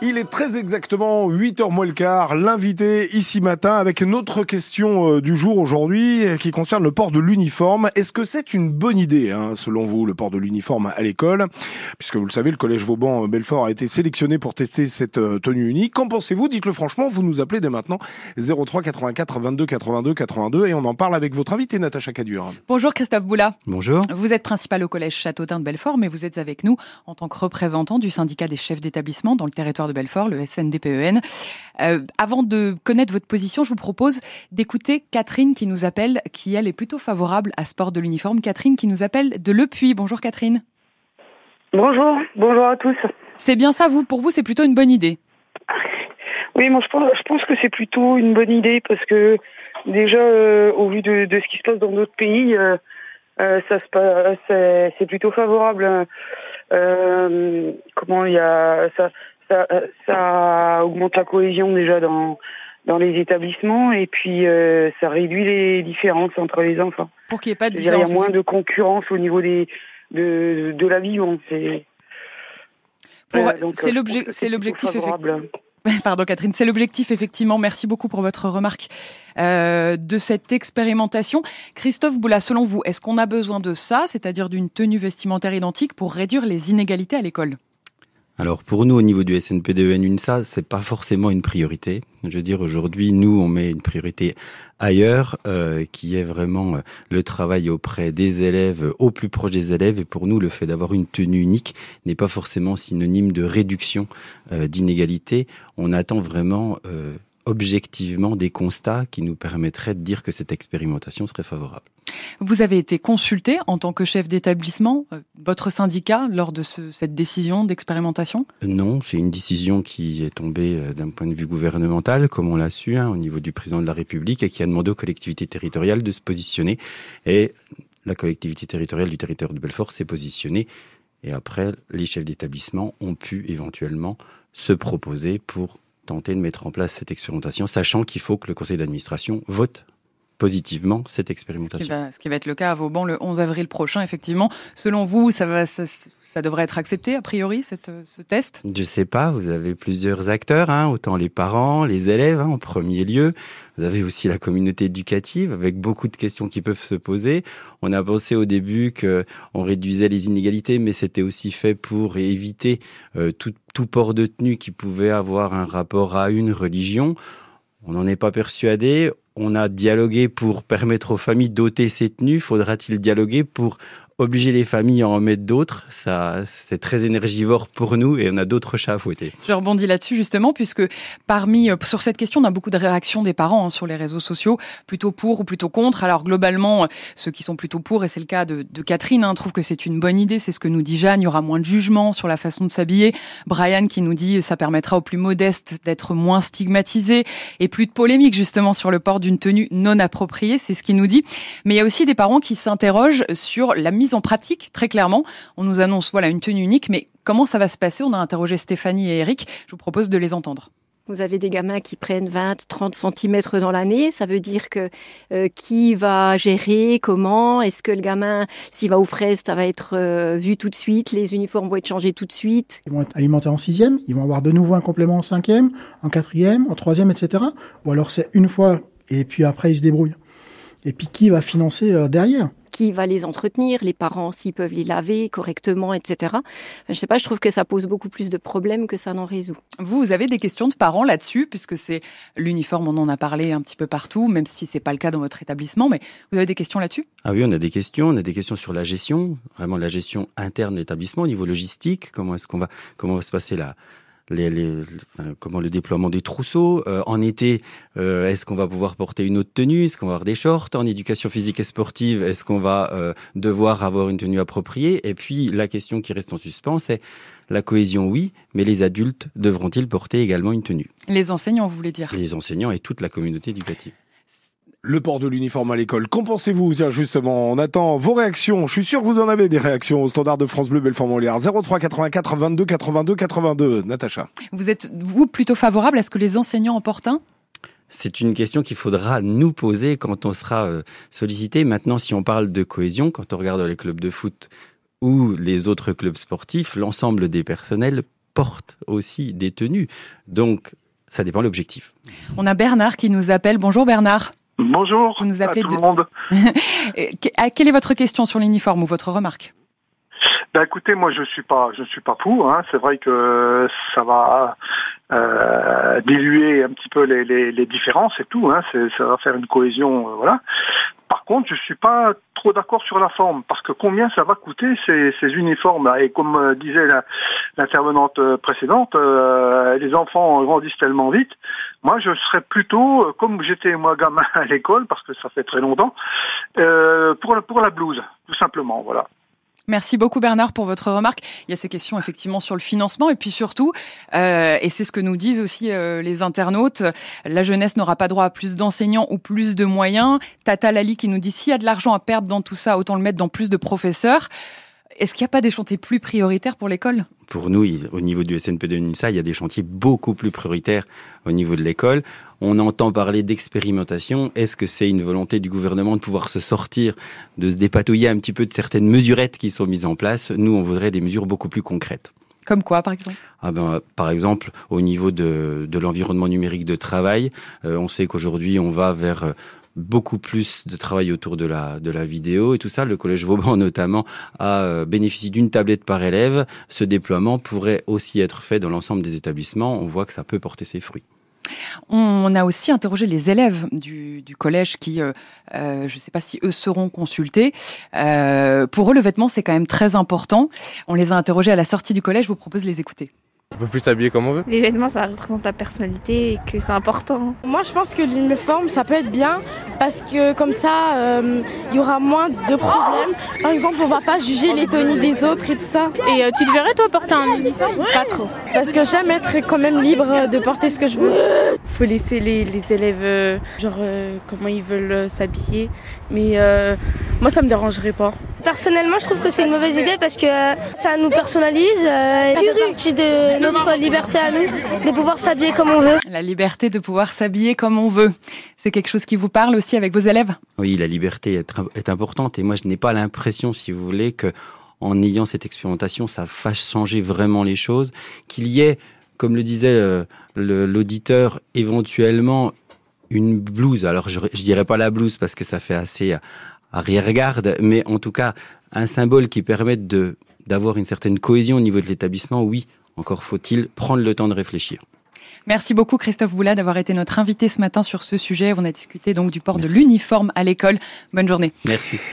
Il est très exactement 8h moins le quart, l'invité ici matin avec notre question euh, du jour aujourd'hui euh, qui concerne le port de l'uniforme. Est-ce que c'est une bonne idée, hein, selon vous, le port de l'uniforme à l'école? Puisque vous le savez, le Collège Vauban-Belfort a été sélectionné pour tester cette euh, tenue unique. Qu'en pensez-vous? Dites-le franchement, vous nous appelez dès maintenant 03 84 22 82 82 et on en parle avec votre invité Natacha Cadur. Bonjour Christophe Boula. Bonjour. Vous êtes principal au Collège Châteaudun de Belfort, mais vous êtes avec nous en tant que représentant du syndicat des chefs d'établissement dans le territoire de Belfort, le SNDPEN. Euh, avant de connaître votre position, je vous propose d'écouter Catherine qui nous appelle, qui elle est plutôt favorable à ce port de l'uniforme. Catherine qui nous appelle de Le Puy. Bonjour Catherine. Bonjour, bonjour à tous. C'est bien ça, vous? Pour vous, c'est plutôt une bonne idée Oui, moi je pense, je pense que c'est plutôt une bonne idée parce que déjà, euh, au vu de, de, ce qui se passe dans d'autres pays, euh, euh, ça se passe, c'est plutôt favorable. Euh, comment il y a ça, ça, ça augmente la cohésion déjà dans dans les établissements et puis euh, ça réduit les différences entre les enfants. Pour qu'il n'y ait pas de différence. Il y a moins de concurrence au niveau des de de la vie. C'est euh, c'est l'objectif. C'est l'objectif Pardon Catherine, c'est l'objectif effectivement. Merci beaucoup pour votre remarque euh, de cette expérimentation. Christophe Boula, selon vous, est-ce qu'on a besoin de ça, c'est-à-dire d'une tenue vestimentaire identique pour réduire les inégalités à l'école? Alors pour nous au niveau du SNPDEN UNSA, c'est pas forcément une priorité. Je veux dire aujourd'hui nous on met une priorité ailleurs euh, qui est vraiment euh, le travail auprès des élèves au plus proche des élèves et pour nous le fait d'avoir une tenue unique n'est pas forcément synonyme de réduction euh, d'inégalité. On attend vraiment euh, objectivement des constats qui nous permettraient de dire que cette expérimentation serait favorable. Vous avez été consulté en tant que chef d'établissement, euh, votre syndicat, lors de ce, cette décision d'expérimentation? Non, c'est une décision qui est tombée euh, d'un point de vue gouvernemental, comme on l'a su, hein, au niveau du président de la République, et qui a demandé aux collectivités territoriales de se positionner. Et la collectivité territoriale du territoire de Belfort s'est positionnée. Et après, les chefs d'établissement ont pu éventuellement se proposer pour tenter de mettre en place cette expérimentation, sachant qu'il faut que le conseil d'administration vote positivement cette expérimentation. Ce qui, va, ce qui, va, être le cas à Vauban le 11 avril prochain, effectivement. Selon vous, ça, va, ça, ça devrait être accepté, a priori, cette, ce test? Je sais pas, vous avez plusieurs acteurs, hein, autant les parents, les élèves hein, en premier lieu. Vous avez aussi la communauté éducative avec beaucoup de questions qui peuvent se poser. On a pensé au début que on réduisait les inégalités, mais c'était aussi fait pour éviter euh, tout, tout port de tenue qui pouvait avoir un rapport à une religion. On n'en est pas persuadé on a dialogué pour permettre aux familles d'ôter ces tenues. Faudra-t-il dialoguer pour obliger les familles à en mettre d'autres, ça, c'est très énergivore pour nous et on a d'autres chats à fouetter. Je rebondis là-dessus justement puisque parmi, euh, sur cette question, on a beaucoup de réactions des parents hein, sur les réseaux sociaux, plutôt pour ou plutôt contre. Alors globalement, euh, ceux qui sont plutôt pour, et c'est le cas de, Catherine, hein, trouvent que c'est une bonne idée, c'est ce que nous dit Jeanne, il y aura moins de jugement sur la façon de s'habiller. Brian qui nous dit ça permettra aux plus modestes d'être moins stigmatisés et plus de polémique justement sur le port d'une tenue non appropriée, c'est ce qu'il nous dit. Mais il y a aussi des parents qui s'interrogent sur la mise en pratique, très clairement. On nous annonce voilà une tenue unique, mais comment ça va se passer? On a interrogé Stéphanie et Eric. Je vous propose de les entendre. Vous avez des gamins qui prennent 20, 30 cm dans l'année. Ça veut dire que euh, qui va gérer, comment? Est-ce que le gamin, s'il va aux fraises, ça va être euh, vu tout de suite? Les uniformes vont être changés tout de suite? Ils vont être alimentés en sixième. Ils vont avoir de nouveau un complément en cinquième, en quatrième, en troisième, etc. Ou alors c'est une fois et puis après ils se débrouillent. Et puis qui va financer euh, derrière? Qui va les entretenir, les parents s'ils peuvent les laver correctement, etc. Enfin, je sais pas, je trouve que ça pose beaucoup plus de problèmes que ça n'en résout. Vous, vous avez des questions de parents là-dessus, puisque c'est l'uniforme, on en a parlé un petit peu partout, même si c'est pas le cas dans votre établissement, mais vous avez des questions là-dessus? Ah oui, on a des questions, on a des questions sur la gestion, vraiment la gestion interne de l'établissement, au niveau logistique, comment est-ce qu'on va, comment va se passer la, les, les, enfin, comment le déploiement des trousseaux. Euh, en été, euh, est-ce qu'on va pouvoir porter une autre tenue? Est-ce qu'on va avoir des shorts? En éducation physique et sportive, est-ce qu'on va euh, devoir avoir une tenue appropriée? Et puis la question qui reste en suspens, c'est la cohésion, oui, mais les adultes devront-ils porter également une tenue? Les enseignants, vous voulez dire? Les enseignants et toute la communauté éducative le port de l'uniforme à l'école. Qu'en pensez-vous? Tiens, justement, on attend vos réactions. Je suis sûr que vous en avez des réactions au standard de France Bleu Belfort Montbéliard 03 84 22 82 82. Natacha. Vous êtes vous plutôt favorable à ce que les enseignants en portent un? C'est une question qu'il faudra nous poser quand on sera euh, sollicité. Maintenant, si on parle de cohésion, quand on regarde les clubs de foot ou les autres clubs sportifs, l'ensemble des personnels portent aussi des tenues. Donc, ça dépend de l'objectif. On a Bernard qui nous appelle. Bonjour Bernard. Bonjour Vous nous appelez à tout de- le monde. Ah, Quelle est votre question sur l'uniforme ou votre remarque Ben écoutez, moi je suis pas, je suis pas pour. Hein. C'est vrai que ça va euh, diluer un petit peu les, les, les différences et tout. Hein. Ça va faire une cohésion, euh, voilà. Par contre, je suis pas trop d'accord sur la forme parce que combien ça va coûter ces, ces uniformes Et comme euh, disait l'intervenante euh, précédente, euh, les enfants grandissent tellement vite. Moi, je serais plutôt, euh, comme j'étais moi gamin à l'école, parce que ça fait très longtemps, euh, pour pour la blouse, tout simplement. Voilà. Merci beaucoup Bernard pour votre remarque. Il y a ces questions effectivement sur le financement et puis surtout, euh, et c'est ce que nous disent aussi euh, les internautes, la jeunesse n'aura pas droit à plus d'enseignants ou plus de moyens. Tata Lali qui nous dit s'il y a de l'argent à perdre dans tout ça, autant le mettre dans plus de professeurs. Est-ce qu'il n'y a pas des chantiers plus prioritaires pour l'école? Pour nous, au niveau du SNP de NUSA, il y a des chantiers beaucoup plus prioritaires au niveau de l'école. On entend parler d'expérimentation. Est-ce que c'est une volonté du gouvernement de pouvoir se sortir, de se dépatouiller un petit peu de certaines mesurettes qui sont mises en place? Nous, on voudrait des mesures beaucoup plus concrètes. Comme quoi par exemple? Ah ben, par exemple, au niveau de, de l'environnement numérique de travail, euh, on sait qu'aujourd'hui, on va vers euh, beaucoup plus de travail autour de la, de la vidéo et tout ça. Le Collège Vauban, notamment, a euh, bénéficié d'une tablette par élève. Ce déploiement pourrait aussi être fait dans l'ensemble des établissements. On voit que ça peut porter ses fruits. On a aussi interrogé les élèves du, collège qui, euh, euh, je ne sais pas si eux seront consultés. Pour eux, le vêtement, c'est quand même très important. On les a interrogés à la sortie du collège. Je vous propose de les écouter. On peut plus s'habiller comme on veut. Les vêtements, ça représente ta personnalité et que c'est important. Moi, je pense que l'uniforme, ça peut être bien parce que comme ça, euh, il y aura moins de problèmes. Par exemple, on va pas juger les tenues des autres et tout ça. Et euh, tu te verrais, toi, porter un uniforme? Pas trop. Parce que j'aime être quand même libre de porter ce que je veux. faut laisser les, les élèves euh, genre euh, comment ils veulent euh, s'habiller mais euh, moi ça me dérangerait pas Personnellement, je trouve que c'est une mauvaise idée parce que euh, ça nous personnalise, euh, partie de notre liberté à nous de pouvoir s'habiller comme on veut. La liberté de pouvoir s'habiller comme on veut. C'est quelque chose qui vous parle aussi avec vos élèves? Oui, la liberté est, est importante et moi, je n'ai pas l'impression, si vous voulez, que en ayant cette expérimentation, ça fasse changer vraiment les choses, qu'il y ait, comme le disait euh, l'auditeur, éventuellement une blouse. Alors, je, je dirais pas la blouse parce que ça fait assez arrière-garde, mais en tout cas, un symbole qui permette de d'avoir une certaine cohésion au niveau de l'établissement, oui, encore faut-il prendre le temps de réfléchir. Merci beaucoup Christophe Boula d'avoir été notre invité ce matin sur ce sujet. On a discuté donc du port de l'uniforme à l'école. Bonne journée. Merci.